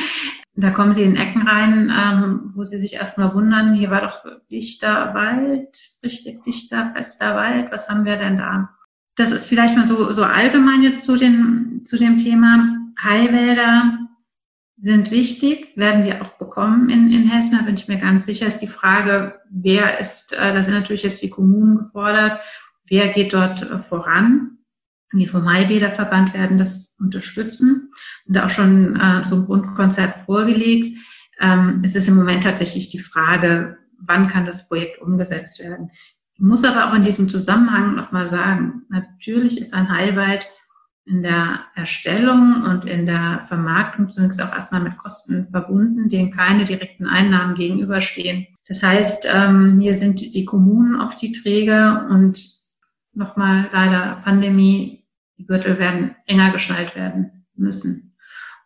Da kommen sie in Ecken rein, ähm, wo sie sich erstmal wundern, hier war doch dichter Wald, richtig dichter, fester Wald, was haben wir denn da? Das ist vielleicht mal so, so allgemein jetzt zu, den, zu dem Thema Heilwälder sind wichtig, werden wir auch bekommen in, in Hessen, da bin ich mir ganz sicher, ist die Frage, wer ist, äh, da sind natürlich jetzt die Kommunen gefordert, wer geht dort äh, voran. Die vom Heilbäderverband werden das unterstützen und auch schon äh, so ein Grundkonzept vorgelegt. Ähm, es ist im Moment tatsächlich die Frage, wann kann das Projekt umgesetzt werden. Ich muss aber auch in diesem Zusammenhang nochmal sagen, natürlich ist ein Heilwald in der Erstellung und in der Vermarktung zunächst auch erstmal mit Kosten verbunden, denen keine direkten Einnahmen gegenüberstehen. Das heißt, ähm, hier sind die Kommunen oft die Träger und nochmal leider Pandemie, die Gürtel werden enger geschnallt werden müssen.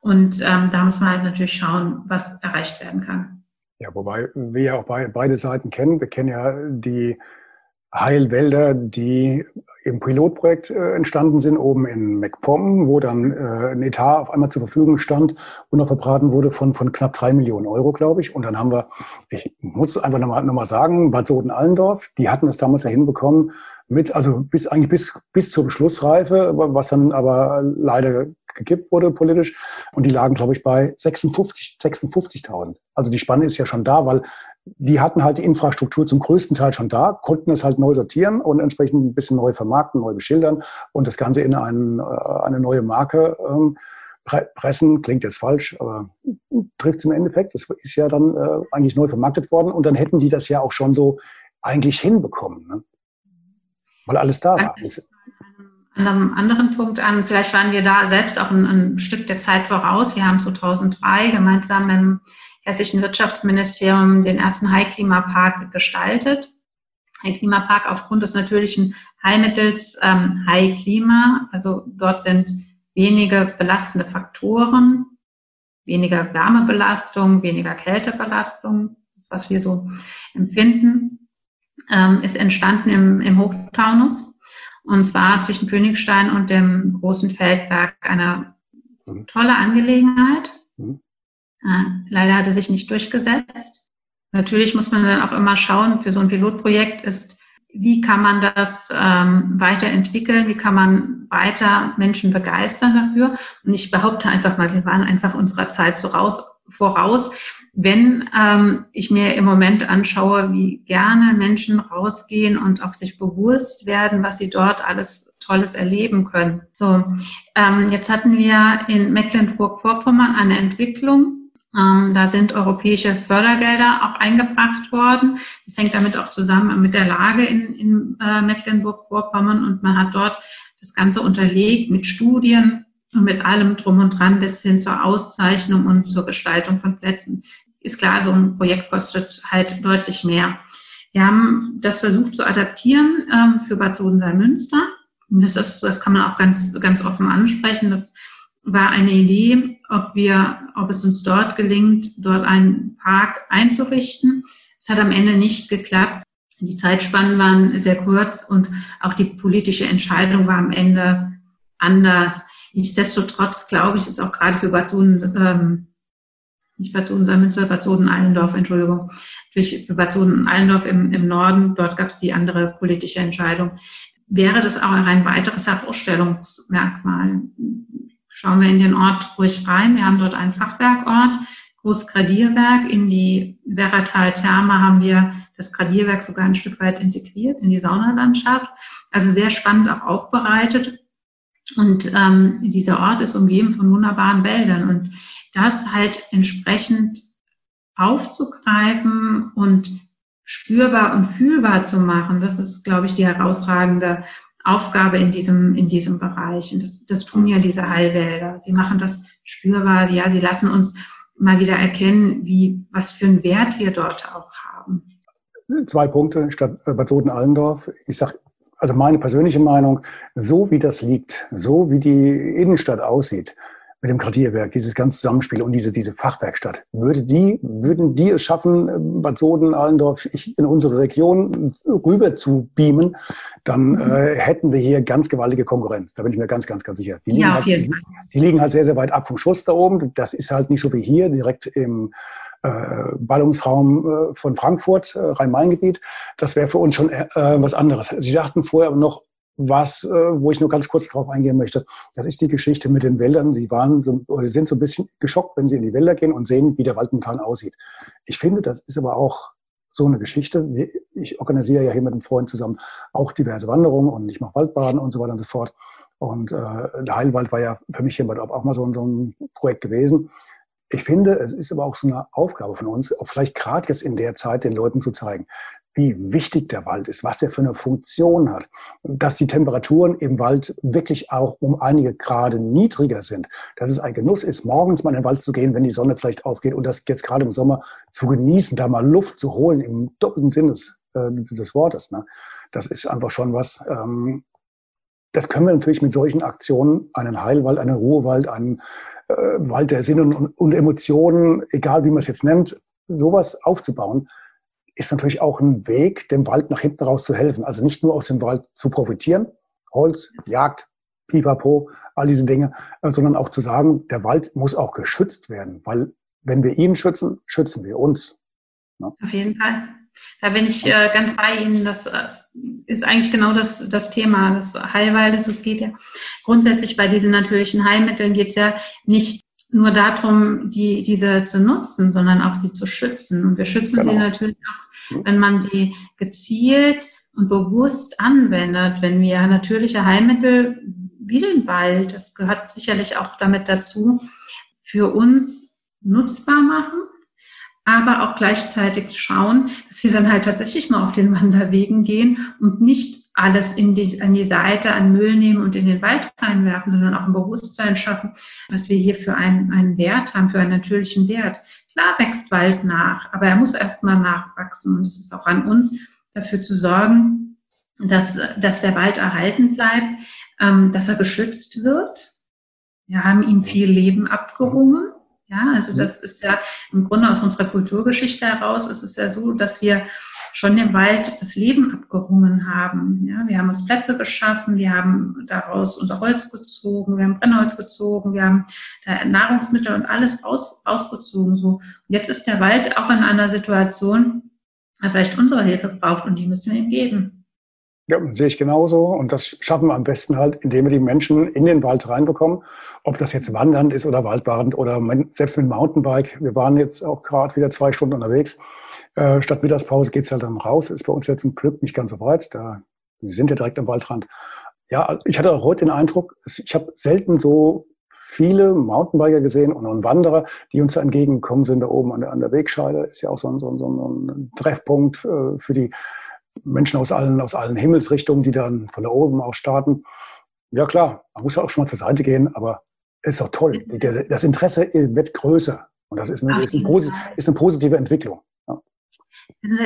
Und ähm, da muss man halt natürlich schauen, was erreicht werden kann. Ja, wobei wir ja auch beide Seiten kennen. Wir kennen ja die Heilwälder, die im Pilotprojekt äh, entstanden sind, oben in MacPom, wo dann äh, ein Etat auf einmal zur Verfügung stand und noch verbraten wurde von, von knapp drei Millionen Euro, glaube ich. Und dann haben wir, ich muss einfach nochmal noch mal sagen, Bad Soden-Allendorf, die hatten es damals ja hinbekommen, mit, also bis eigentlich bis, bis zur Beschlussreife, was dann aber leider gekippt wurde politisch. Und die lagen, glaube ich, bei 56, 56.000. Also die Spanne ist ja schon da, weil die hatten halt die Infrastruktur zum größten Teil schon da, konnten es halt neu sortieren und entsprechend ein bisschen neu vermarkten, neu beschildern und das Ganze in einen, äh, eine neue Marke ähm, pressen. Klingt jetzt falsch, aber trifft es im Endeffekt. Das ist ja dann äh, eigentlich neu vermarktet worden und dann hätten die das ja auch schon so eigentlich hinbekommen, ne? Weil alles da war. An einem anderen Punkt an, vielleicht waren wir da selbst auch ein, ein Stück der Zeit voraus. Wir haben 2003 gemeinsam im hessischen Wirtschaftsministerium den ersten High-Klimapark gestaltet. High-Klimapark aufgrund des natürlichen Heilmittels ähm, High-Klima. Also dort sind wenige belastende Faktoren, weniger Wärmebelastung, weniger Kältebelastung, das was wir so empfinden, ähm, ist entstanden im, im Hochtaunus. Und zwar zwischen Königstein und dem großen Feldberg eine mhm. tolle Angelegenheit. Mhm. Äh, leider hat er sich nicht durchgesetzt. Natürlich muss man dann auch immer schauen, für so ein Pilotprojekt ist, wie kann man das ähm, weiterentwickeln, wie kann man weiter Menschen begeistern dafür. Und ich behaupte einfach mal, wir waren einfach unserer Zeit so raus, voraus. Wenn ähm, ich mir im Moment anschaue, wie gerne Menschen rausgehen und auch sich bewusst werden, was sie dort alles Tolles erleben können. So, ähm, jetzt hatten wir in Mecklenburg-Vorpommern eine Entwicklung, ähm, da sind europäische Fördergelder auch eingebracht worden. Das hängt damit auch zusammen mit der Lage in, in äh, Mecklenburg-Vorpommern und man hat dort das Ganze unterlegt mit Studien und mit allem drum und dran bis hin zur Auszeichnung und zur Gestaltung von Plätzen. Ist klar, so ein Projekt kostet halt deutlich mehr. Wir haben das versucht zu adaptieren ähm, für Bad Sodensalm-Münster. Das, ist, das kann man auch ganz, ganz offen ansprechen. Das war eine Idee, ob wir, ob es uns dort gelingt, dort einen Park einzurichten. Es hat am Ende nicht geklappt. Die Zeitspannen waren sehr kurz und auch die politische Entscheidung war am Ende anders. Nichtsdestotrotz glaube ich, ist auch gerade für Bad Soden, ähm, nicht Bad Soden-Münster, Bad Soden-Allendorf, Entschuldigung, für Bad Soden-Allendorf im, im Norden, dort gab es die andere politische Entscheidung, wäre das auch ein weiteres Herausstellungsmerkmal. Schauen wir in den Ort ruhig rein. Wir haben dort einen Fachwerkort, Großgradierwerk. In die Werratal-Therme haben wir das Gradierwerk sogar ein Stück weit integriert in die Saunalandschaft. Also sehr spannend auch aufbereitet. Und ähm, dieser Ort ist umgeben von wunderbaren Wäldern. Und das halt entsprechend aufzugreifen und spürbar und fühlbar zu machen, das ist, glaube ich, die herausragende Aufgabe in diesem, in diesem Bereich. Und das, das tun ja diese Heilwälder. Sie machen das spürbar. Ja, sie lassen uns mal wieder erkennen, wie, was für einen Wert wir dort auch haben. Zwei Punkte statt äh, Bad Soden-Allendorf. Ich sage, also meine persönliche Meinung, so wie das liegt, so wie die Innenstadt aussieht, mit dem Gradierwerk, dieses ganze Zusammenspiel und diese, diese Fachwerkstatt. Würde die, würden die es schaffen, Bad Soden, Allendorf, in unsere Region rüber zu beamen, dann mhm. äh, hätten wir hier ganz gewaltige Konkurrenz. Da bin ich mir ganz, ganz, ganz sicher. Die liegen, ja, halt, die, die liegen halt sehr, sehr weit ab vom Schuss da oben. Das ist halt nicht so wie hier, direkt im äh, Ballungsraum äh, von Frankfurt, äh, Rhein-Main-Gebiet. Das wäre für uns schon äh, was anderes. Sie sagten vorher noch, was, äh, wo ich nur ganz kurz drauf eingehen möchte. Das ist die Geschichte mit den Wäldern. Sie waren so, Sie sind so ein bisschen geschockt, wenn Sie in die Wälder gehen und sehen, wie der Wald momentan aussieht. Ich finde, das ist aber auch so eine Geschichte. Ich organisiere ja hier mit einem Freund zusammen auch diverse Wanderungen und ich mache Waldbaden und so weiter und so fort. Und äh, der Heilwald war ja für mich hier auch mal so, so ein Projekt gewesen. Ich finde, es ist aber auch so eine Aufgabe von uns, auch vielleicht gerade jetzt in der Zeit den Leuten zu zeigen, wie wichtig der Wald ist, was er für eine Funktion hat, dass die Temperaturen im Wald wirklich auch um einige Grad niedriger sind, dass es ein Genuss ist, morgens mal in den Wald zu gehen, wenn die Sonne vielleicht aufgeht und das jetzt gerade im Sommer zu genießen, da mal Luft zu holen im doppelten Sinn des, äh, des Wortes. Ne? Das ist einfach schon was, ähm, das können wir natürlich mit solchen Aktionen, einen Heilwald, einen Ruhewald, einen äh, Wald der Sinn und, und Emotionen, egal wie man es jetzt nennt, sowas aufzubauen, ist natürlich auch ein Weg, dem Wald nach hinten raus zu helfen. Also nicht nur aus dem Wald zu profitieren, Holz, Jagd, Pipapo, all diese Dinge, äh, sondern auch zu sagen, der Wald muss auch geschützt werden, weil wenn wir ihn schützen, schützen wir uns. Ne? Auf jeden Fall. Da bin ich äh, ganz bei Ihnen. Das äh, ist eigentlich genau das, das Thema des Heilwaldes. Es geht ja grundsätzlich bei diesen natürlichen Heilmitteln geht es ja nicht nur darum, die, diese zu nutzen, sondern auch sie zu schützen. Und wir schützen genau. sie natürlich auch, wenn man sie gezielt und bewusst anwendet, wenn wir natürliche Heilmittel wie den Wald, das gehört sicherlich auch damit dazu, für uns nutzbar machen, aber auch gleichzeitig schauen, dass wir dann halt tatsächlich mal auf den Wanderwegen gehen und nicht alles in die, an die Seite an Müll nehmen und in den Wald reinwerfen, sondern auch ein Bewusstsein schaffen, was wir hier für einen, einen Wert haben, für einen natürlichen Wert. Klar wächst Wald nach, aber er muss erstmal nachwachsen. Und es ist auch an uns, dafür zu sorgen, dass, dass der Wald erhalten bleibt, ähm, dass er geschützt wird. Wir haben ihm viel Leben abgerungen. Ja, also das ist ja im Grunde aus unserer Kulturgeschichte heraus ist es ja so, dass wir schon im Wald das Leben abgerungen haben. Ja, wir haben uns Plätze geschaffen, wir haben daraus unser Holz gezogen, wir haben Brennholz gezogen, wir haben Nahrungsmittel und alles aus, ausgezogen. So. Und jetzt ist der Wald auch in einer Situation, er vielleicht unsere Hilfe braucht und die müssen wir ihm geben. Ja, sehe ich genauso. Und das schaffen wir am besten halt, indem wir die Menschen in den Wald reinbekommen. Ob das jetzt wandernd ist oder waldbadend oder selbst mit Mountainbike. Wir waren jetzt auch gerade wieder zwei Stunden unterwegs. Äh, statt Mittagspause geht es halt dann raus. Ist bei uns ja zum Glück nicht ganz so weit. Da, wir sind ja direkt am Waldrand. Ja, ich hatte auch heute den Eindruck, ich habe selten so viele Mountainbiker gesehen und, und Wanderer, die uns entgegengekommen sind da oben an der, an der Wegscheide. Ist ja auch so ein, so ein, so ein Treffpunkt äh, für die Menschen aus allen, aus allen Himmelsrichtungen, die dann von da oben aus starten. Ja klar, man muss ja auch schon mal zur Seite gehen, aber es ist doch toll. Das Interesse wird größer und das ist eine, ist eine, ist eine positive Entwicklung.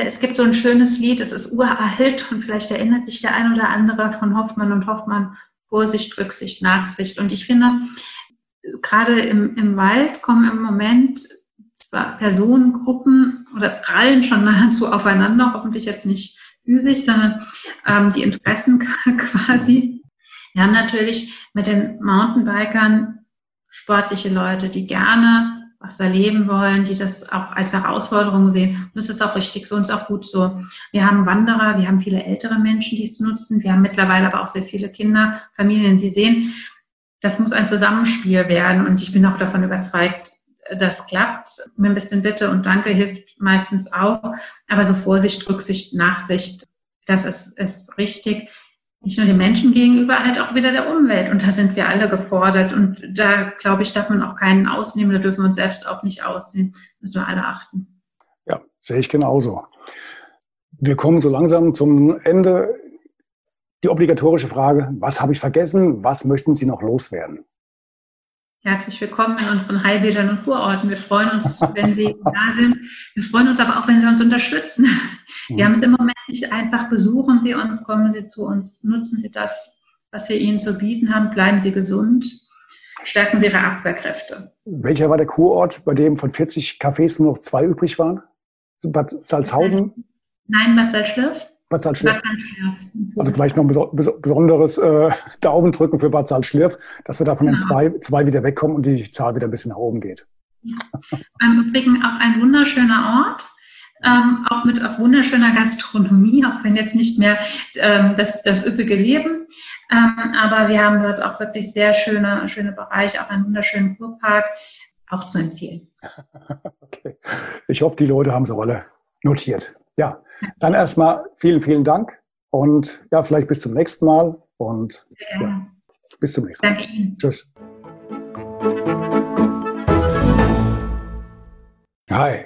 Es gibt so ein schönes Lied, es ist uralt und vielleicht erinnert sich der ein oder andere von Hoffmann und Hoffmann, Vorsicht, Rücksicht, Nachsicht. Und ich finde, gerade im, im Wald kommen im Moment zwar Personengruppen oder prallen schon nahezu aufeinander, hoffentlich jetzt nicht physisch, sondern ähm, die Interessen [LAUGHS] quasi. Wir haben natürlich mit den Mountainbikern sportliche Leute, die gerne was erleben wollen, die das auch als Herausforderung sehen. Und das ist auch richtig so und ist auch gut so. Wir haben Wanderer, wir haben viele ältere Menschen, die es nutzen. Wir haben mittlerweile aber auch sehr viele Kinder, Familien. Sie sehen, das muss ein Zusammenspiel werden. Und ich bin auch davon überzeugt, das klappt. Mit ein bisschen Bitte und Danke hilft meistens auch. Aber so Vorsicht, Rücksicht, Nachsicht, das ist, ist richtig nicht nur den Menschen gegenüber, halt auch wieder der Umwelt. Und da sind wir alle gefordert. Und da, glaube ich, darf man auch keinen ausnehmen. Da dürfen wir uns selbst auch nicht ausnehmen. Müssen wir alle achten. Ja, sehe ich genauso. Wir kommen so langsam zum Ende. Die obligatorische Frage, was habe ich vergessen? Was möchten Sie noch loswerden? Herzlich willkommen in unseren Heilbädern und Kurorten. Wir freuen uns, wenn Sie [LAUGHS] da sind. Wir freuen uns aber auch, wenn Sie uns unterstützen. Wir haben es im Moment nicht einfach. Besuchen Sie uns, kommen Sie zu uns, nutzen Sie das, was wir Ihnen zu bieten haben. Bleiben Sie gesund, stärken Sie Ihre Abwehrkräfte. Welcher war der Kurort, bei dem von 40 Cafés nur noch zwei übrig waren? Bad Salzhausen? Nein, Bad Salzschlirf. Bad Salzschlirf. Also vielleicht noch ein besonderes äh, [LAUGHS] Daumen drücken für Bad Salzschlirf, dass wir da von den genau. zwei, zwei wieder wegkommen und die Zahl wieder ein bisschen nach oben geht. Ja. Im Übrigen auch ein wunderschöner Ort. Ähm, auch mit auch wunderschöner Gastronomie, auch wenn jetzt nicht mehr ähm, das, das üppige Leben. Ähm, aber wir haben dort auch wirklich sehr schöne, schöne Bereiche, auch einen wunderschönen Kurpark, auch zu empfehlen. [LAUGHS] Okay. Ich hoffe, die Leute haben es alle notiert. Ja, dann erstmal vielen, vielen Dank und ja, vielleicht bis zum nächsten Mal und ja, bis zum nächsten Mal. Tschüss. Hi,